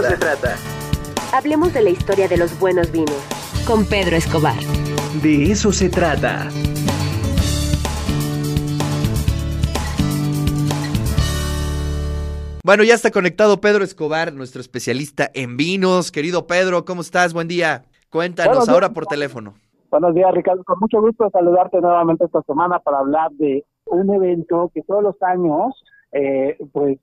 eso se trata. Hablemos de la historia de los buenos vinos. Con Pedro Escobar. De eso se trata. Bueno, ya está conectado Pedro Escobar, nuestro especialista en vinos. Querido Pedro, ¿cómo estás? Buen día. Cuéntanos ahora por teléfono. Buenos días, Ricardo. Con mucho gusto saludarte nuevamente esta semana para hablar de un evento que todos los años, eh, pues,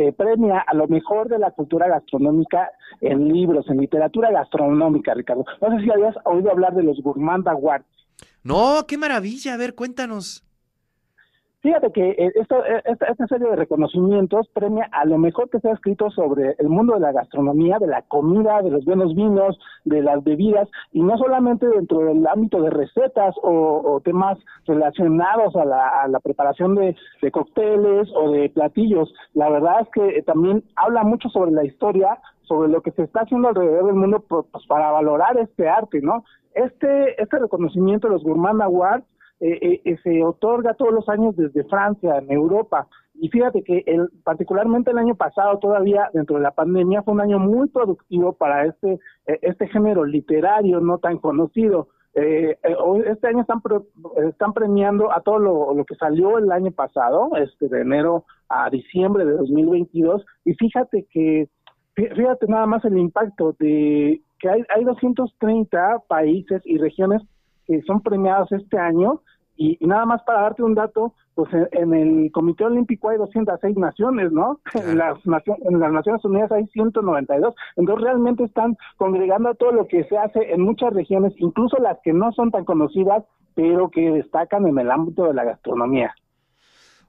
eh, premia a lo mejor de la cultura gastronómica en libros, en literatura gastronómica, Ricardo. No sé si habías oído hablar de los Gourmand Awards. No, qué maravilla. A ver, cuéntanos. Fíjate que eh, esto- eh, esta, esta serie de reconocimientos premia a lo mejor que se ha escrito sobre el mundo de la gastronomía, de la comida, de los buenos vinos, de las bebidas, y no solamente dentro del ámbito de recetas o, temas relacionados a la, a la preparación de, de cócteles o de platillos. La verdad es que eh, también habla mucho sobre la historia, sobre lo que se está haciendo alrededor del mundo pues, para valorar este arte, ¿no? Este, este reconocimiento de los Gourmand Awards eh, eh, eh, se otorga todos los años desde Francia, en Europa. Y fíjate que el, particularmente el año pasado, todavía dentro de la pandemia, fue un año muy productivo para este, eh, este género literario no tan conocido. Eh, este año están, pre- están premiando a todo lo, lo que salió el año pasado, este de enero a diciembre de 2022. Y fíjate que, fí- fíjate nada más el impacto de que hay, hay 230 países y regiones que son premiados este año y, y nada más para darte un dato, pues en, en el Comité Olímpico hay 206 naciones, ¿no? En, las, en las Naciones Unidas hay 192. Entonces realmente están congregando todo lo que se hace en muchas regiones, incluso las que no son tan conocidas, pero que destacan en el ámbito de la gastronomía.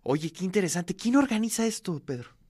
Oye, qué interesante. ¿Quién organiza esto, Pedro?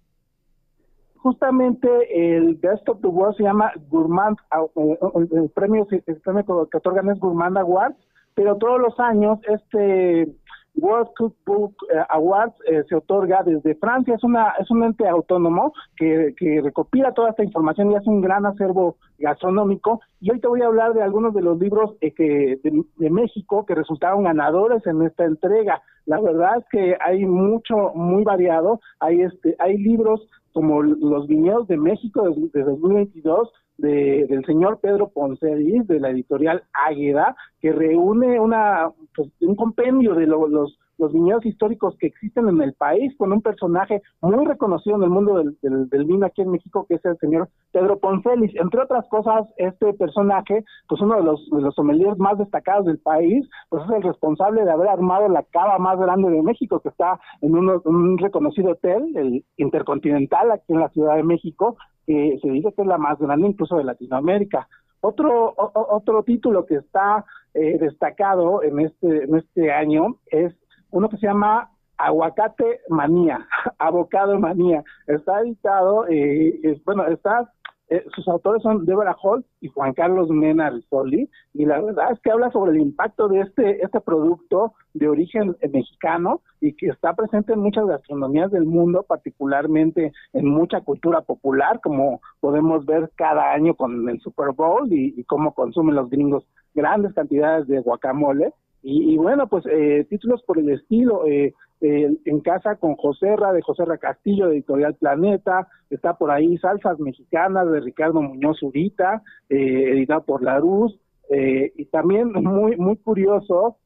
Justamente el Best of the World se llama Gourmand, eh, el, el premio, el premio que otorgan es Gourmand Awards, pero todos los años este World Cookbook eh, Awards eh, se otorga desde Francia, es una es un ente autónomo que, que recopila toda esta información y hace un gran acervo gastronómico. Y hoy te voy a hablar de algunos de los libros eh, que de, de México que resultaron ganadores en esta entrega. La verdad es que hay mucho muy variado, hay este hay libros como los viñedos de México de, de 2022 de, del señor Pedro Poncelis de la editorial Águeda que reúne una pues, un compendio de lo- los los viñedos históricos que existen en el país con un personaje muy reconocido en el mundo del, del, vino aquí en México que es el señor Pedro Poncelis. Entre otras cosas este personaje pues uno de los de los sommeliers más destacados del país pues es el responsable de haber armado la cava más grande de México que está en uno- un reconocido hotel el Intercontinental aquí en la Ciudad de México que se dice que es la más grande incluso de Latinoamérica. Otro o- otro título que está eh, destacado en este en este año es uno que se llama Aguacate Manía, Avocado Manía. Está editado, eh, bueno, está, eh, sus autores son Deborah Holt y Juan Carlos Mena Rizzoli, y la verdad es que habla sobre el impacto de este, este producto de origen eh, mexicano y que está presente en muchas gastronomías del mundo, particularmente en mucha cultura popular, como podemos ver cada año con el Super Bowl y cómo consumen los gringos grandes cantidades de guacamole. Y, y bueno, pues eh, títulos por el estilo, eh, eh, En casa con Joserra, de Joserra Castillo, de Editorial Planeta, está por ahí Salsas Mexicanas, de Ricardo Muñoz Urita, eh, editado por La Luz, eh, y también muy, muy curioso,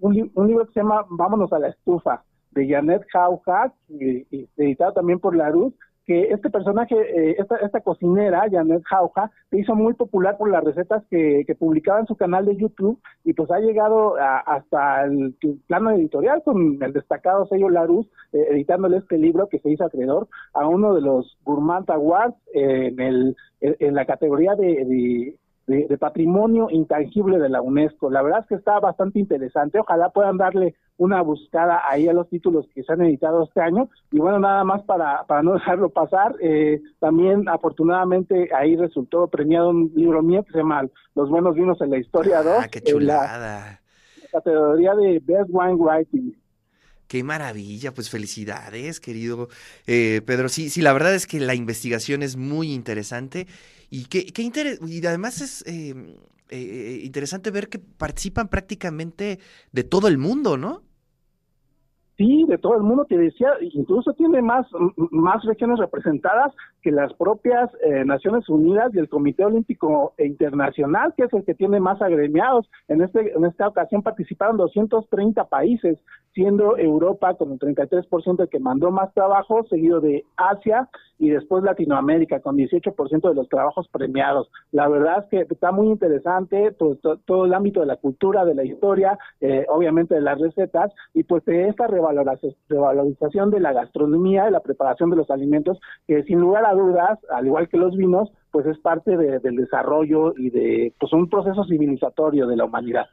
un, li- un libro que se llama Vámonos a la estufa, de Janet Jauja, editado también por La Luz, que este personaje, eh, esta, esta cocinera, Janet Jauja, se hizo muy popular por las recetas que, que publicaba en su canal de YouTube y pues ha llegado a- hasta el, plano editorial con el destacado sello Larus, eh, editándole este libro que se hizo acreedor a uno de los Gourmand Awards en, el, en, la categoría de- de patrimonio intangible de la UNESCO. La verdad es que está bastante interesante. Ojalá puedan darle una buscada ahí a los títulos que se han editado este año. Y bueno, nada más para, para no dejarlo pasar, eh, también afortunadamente ahí resultó premiado un libro mío que se llama Los buenos vinos en la historia 2. Ah, qué en la chulada. categoría de Best Wine Writing. Qué maravilla, pues felicidades, querido eh, Pedro. Sí, sí, la verdad es que la investigación es muy interesante y qué, qué inter- y además es eh, eh, interesante ver que participan prácticamente de todo el mundo, ¿no? Sí, de todo el mundo, te decía, incluso tiene más, más regiones representadas que las propias eh, Naciones Unidas y el Comité Olímpico Internacional, que es el que tiene más agremiados. En, este, en esta ocasión participaron 230 países, siendo Europa con el 33% el que mandó más trabajo, seguido de Asia y después Latinoamérica con 18% de los trabajos premiados. La verdad es que está muy interesante todo, todo, el ámbito de la cultura, de la historia, eh, obviamente de las recetas y pues de esta revalorización de la gastronomía, de la preparación de los alimentos, que sin lugar a dudas, al igual que los vinos, pues es parte del desarrollo y de pues un proceso civilizatorio de la humanidad.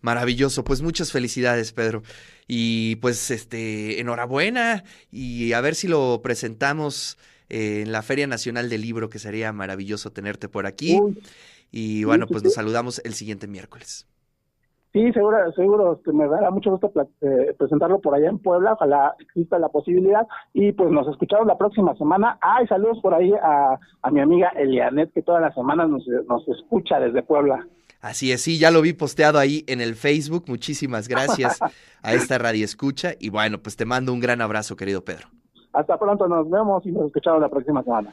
Maravilloso, pues muchas felicidades, Pedro. Y pues este, enhorabuena y a ver si lo presentamos en la Feria Nacional del Libro, que sería maravilloso tenerte por aquí. y bueno, pues nos saludamos el siguiente miércoles. Sí, seguro, seguro, este, me dará mucho gusto eh, presentarlo por allá en Puebla, ojalá exista la posibilidad y pues nos escuchamos la próxima semana. Ay, saludos por ahí a, a mi amiga Elianet que todas las semanas nos, nos escucha desde Puebla. Así es, sí, ya lo vi posteado ahí en el Facebook. Muchísimas gracias a esta radio escucha. Y bueno, pues te mando un gran abrazo, querido Pedro. Hasta pronto, nos vemos y nos escuchamos la próxima semana.